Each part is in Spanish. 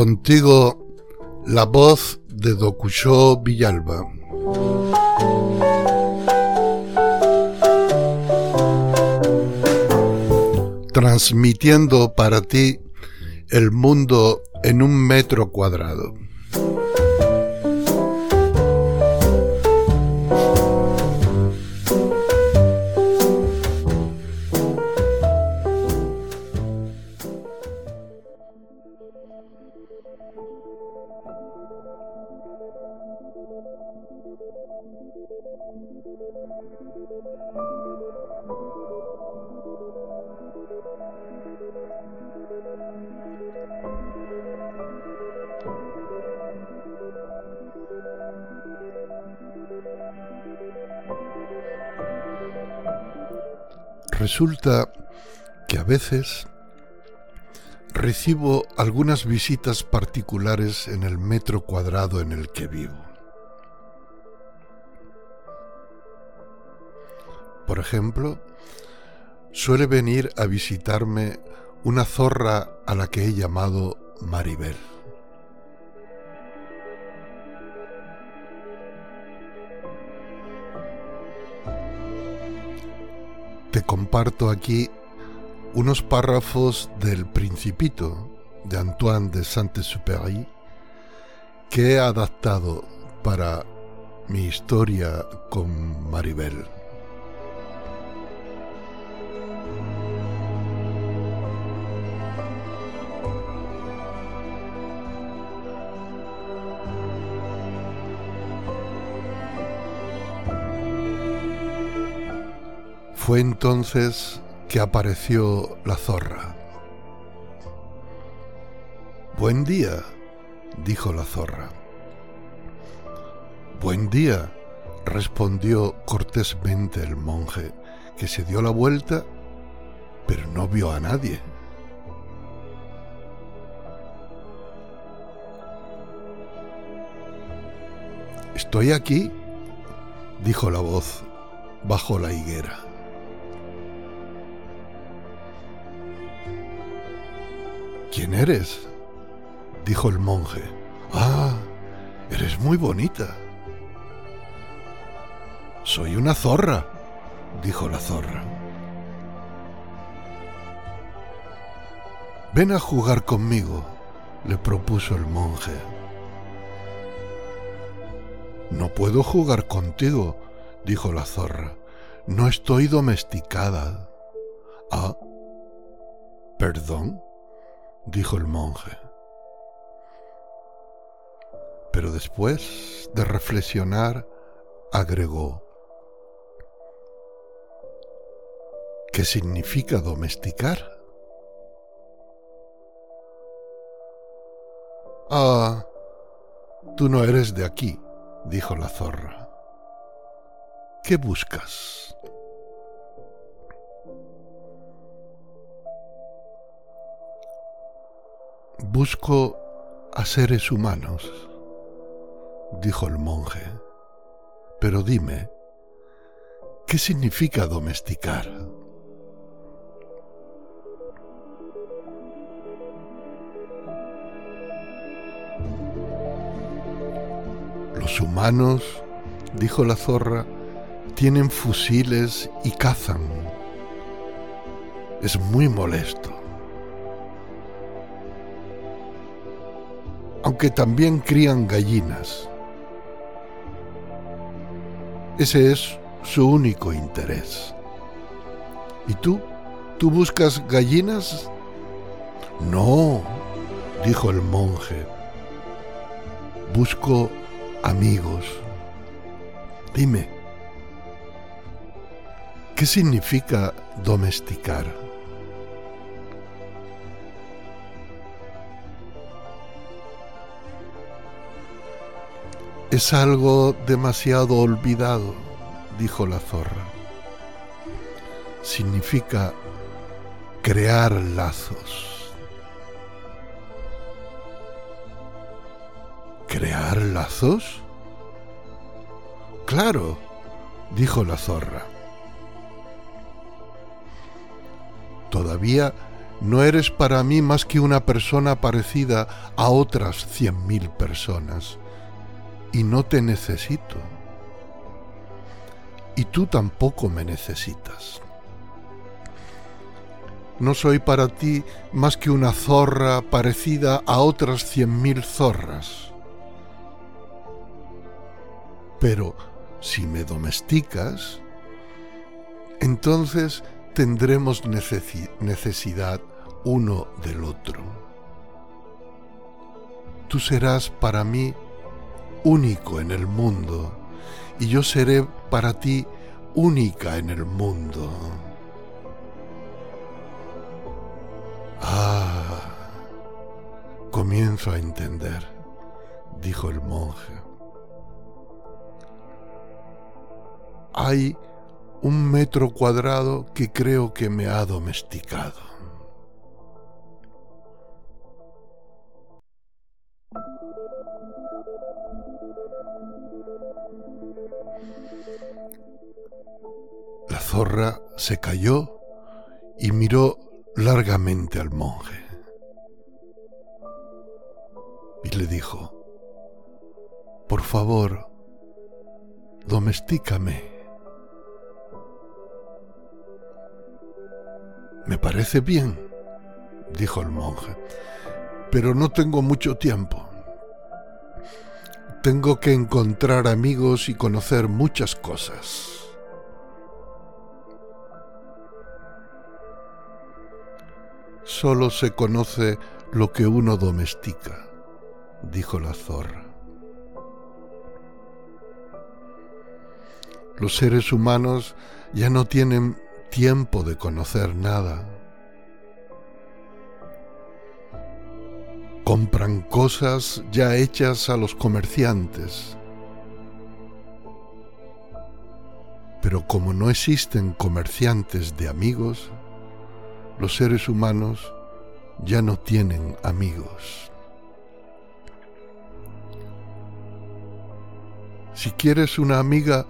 Contigo, la voz de Dokucho Villalba. Transmitiendo para ti el mundo en un metro cuadrado. Resulta que a veces recibo algunas visitas particulares en el metro cuadrado en el que vivo. Por ejemplo, suele venir a visitarme una zorra a la que he llamado Maribel. Te comparto aquí unos párrafos del Principito de Antoine de Saint-Exupéry que he adaptado para mi historia con Maribel. Fue entonces que apareció la zorra. Buen día, dijo la zorra. Buen día, respondió cortésmente el monje, que se dio la vuelta, pero no vio a nadie. Estoy aquí, dijo la voz bajo la higuera. ¿Quién eres? dijo el monje. Ah, eres muy bonita. Soy una zorra, dijo la zorra. Ven a jugar conmigo, le propuso el monje. No puedo jugar contigo, dijo la zorra. No estoy domesticada. Ah, perdón dijo el monje. Pero después de reflexionar, agregó, ¿qué significa domesticar? Ah, tú no eres de aquí, dijo la zorra. ¿Qué buscas? Busco a seres humanos, dijo el monje. Pero dime, ¿qué significa domesticar? Los humanos, dijo la zorra, tienen fusiles y cazan. Es muy molesto. Aunque también crían gallinas. Ese es su único interés. ¿Y tú? ¿Tú buscas gallinas? No, dijo el monje. Busco amigos. Dime, ¿qué significa domesticar? Es algo demasiado olvidado, dijo la zorra. Significa crear lazos. ¿Crear lazos? Claro, dijo la zorra. Todavía no eres para mí más que una persona parecida a otras cien mil personas, y no te necesito. Y tú tampoco me necesitas. No soy para ti más que una zorra parecida a otras cien mil zorras. Pero si me domesticas, entonces tendremos necesidad uno del otro. Tú serás para mí único en el mundo y yo seré para ti única en el mundo. Ah, comienzo a entender, dijo el monje. Hay un metro cuadrado que creo que me ha domesticado. Zorra se cayó y miró largamente al monje. Y le dijo, por favor, domestícame. Me parece bien, dijo el monje, pero no tengo mucho tiempo. Tengo que encontrar amigos y conocer muchas cosas. Solo se conoce lo que uno domestica, dijo la zorra. Los seres humanos ya no tienen tiempo de conocer nada. Compran cosas ya hechas a los comerciantes. Pero como no existen comerciantes de amigos, los seres humanos ya no tienen amigos. Si quieres una amiga,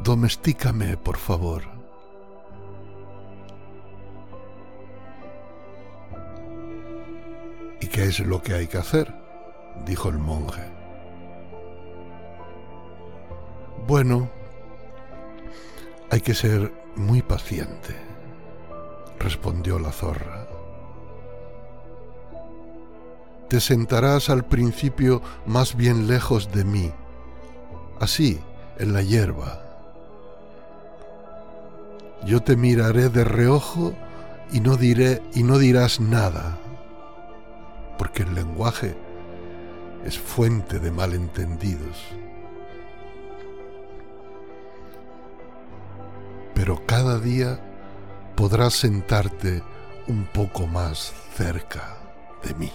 domestícame, por favor. ¿Y qué es lo que hay que hacer? dijo el monje. Bueno, hay que ser muy paciente, respondió la zorra. Te sentarás al principio más bien lejos de mí, así, en la hierba. Yo te miraré de reojo y no diré y no dirás nada porque el lenguaje es fuente de malentendidos. Pero cada día podrás sentarte un poco más cerca de mí.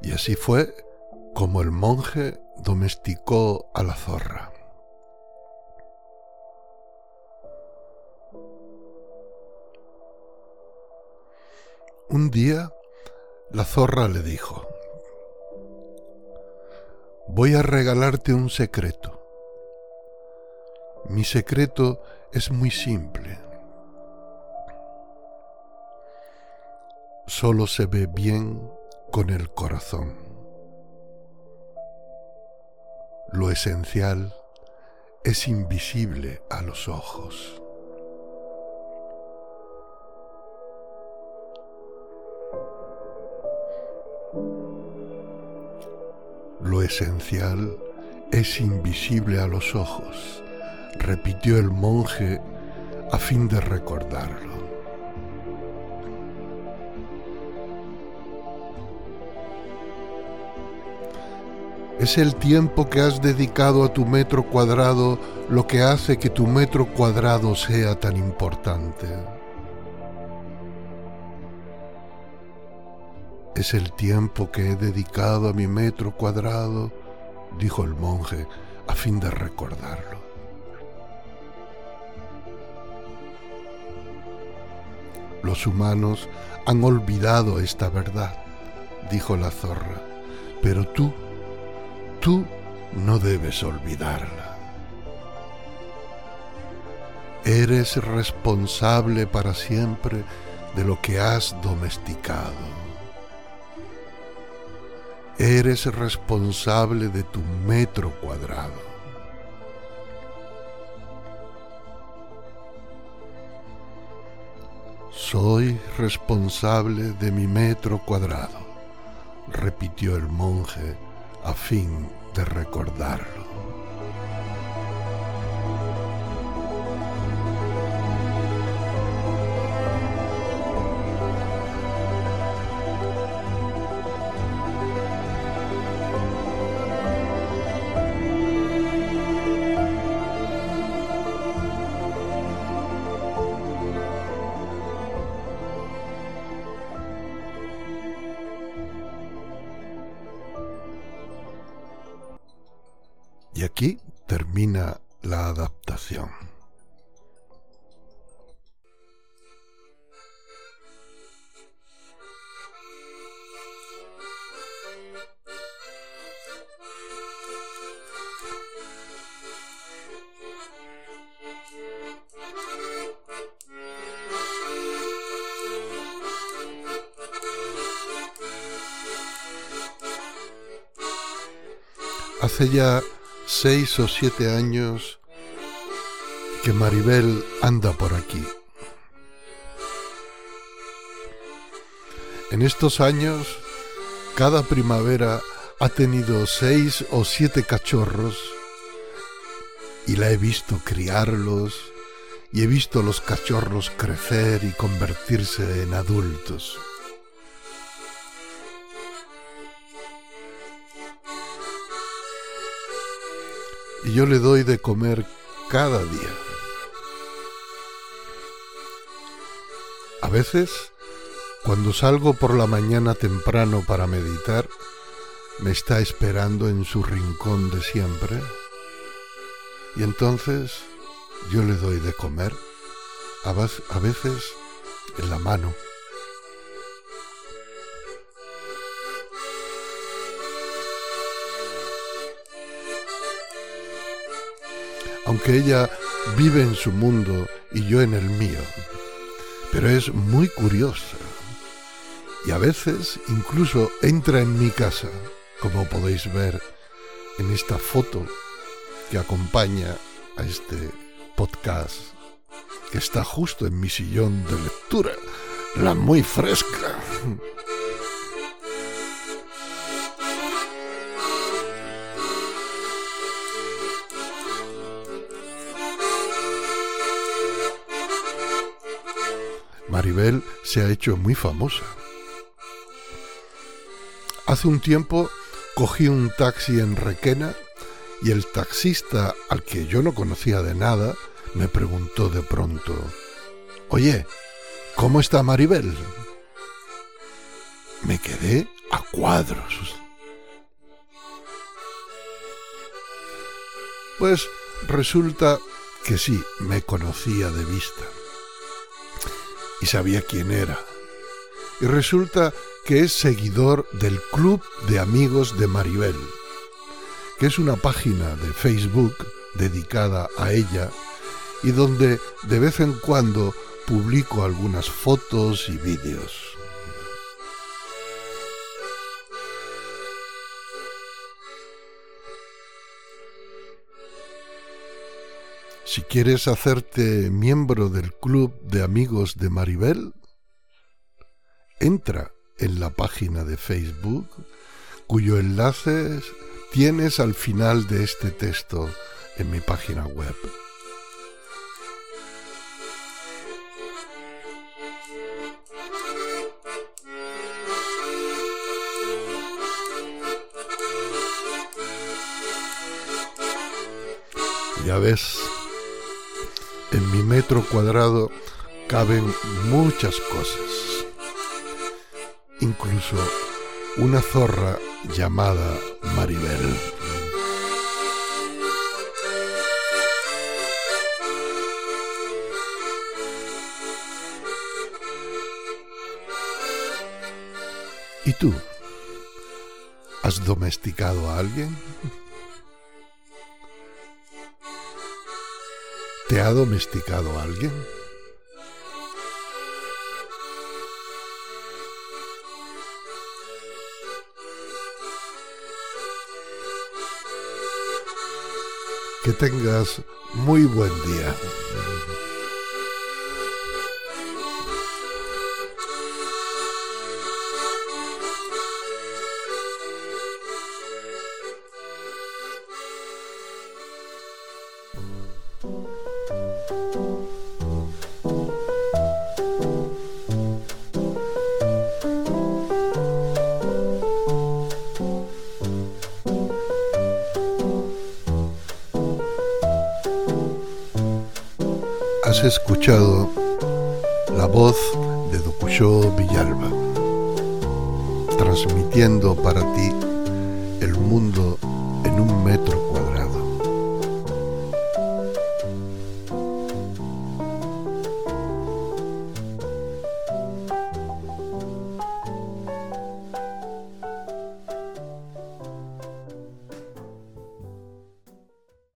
Y así fue como el monje domesticó a la zorra. Un día la zorra le dijo, voy a regalarte un secreto. Mi secreto es muy simple. Solo se ve bien con el corazón. Lo esencial es invisible a los ojos. Lo esencial es invisible a los ojos, repitió el monje a fin de recordarlo. Es el tiempo que has dedicado a tu metro cuadrado lo que hace que tu metro cuadrado sea tan importante. Es el tiempo que he dedicado a mi metro cuadrado, dijo el monje, a fin de recordarlo. Los humanos han olvidado esta verdad, dijo la zorra, pero tú, tú no debes olvidarla. Eres responsable para siempre de lo que has domesticado. Eres responsable de tu metro cuadrado. Soy responsable de mi metro cuadrado, repitió el monje a fin de recordarlo. Aquí termina la adaptación. Hace ya seis o siete años que Maribel anda por aquí. En estos años, cada primavera ha tenido seis o siete cachorros y la he visto criarlos y he visto los cachorros crecer y convertirse en adultos. Y yo le doy de comer cada día. A veces, cuando salgo por la mañana temprano para meditar, me está esperando en su rincón de siempre y entonces yo le doy de comer, a veces en la mano. Aunque ella vive en su mundo y yo en el mío. Pero es muy curiosa y a veces incluso entra en mi casa, como podéis ver en esta foto que acompaña a este podcast, que está justo en mi sillón de lectura, la muy fresca. Maribel se ha hecho muy famosa. Hace un tiempo cogí un taxi en Requena y el taxista, al que yo no conocía de nada, me preguntó de pronto, Oye, ¿cómo está Maribel? Me quedé a cuadros. Pues resulta que sí, me conocía de vista y sabía quién era. Y resulta que es seguidor del Club de Amigos de Maribel, que es una página de Facebook dedicada a ella y donde de vez en cuando publico algunas fotos y vídeos. Si quieres hacerte miembro del club de amigos de Maribel, entra en la página de Facebook cuyo enlace tienes al final de este texto en mi página web. Ya ves, en mi metro cuadrado caben muchas cosas. Incluso una zorra llamada Maribel. ¿Y tú? ¿Has domesticado a alguien? ¿Te ha domesticado alguien? Que tengas muy buen día. Has escuchado la voz de Docuyó Villalba, transmitiendo para ti el mundo en un metro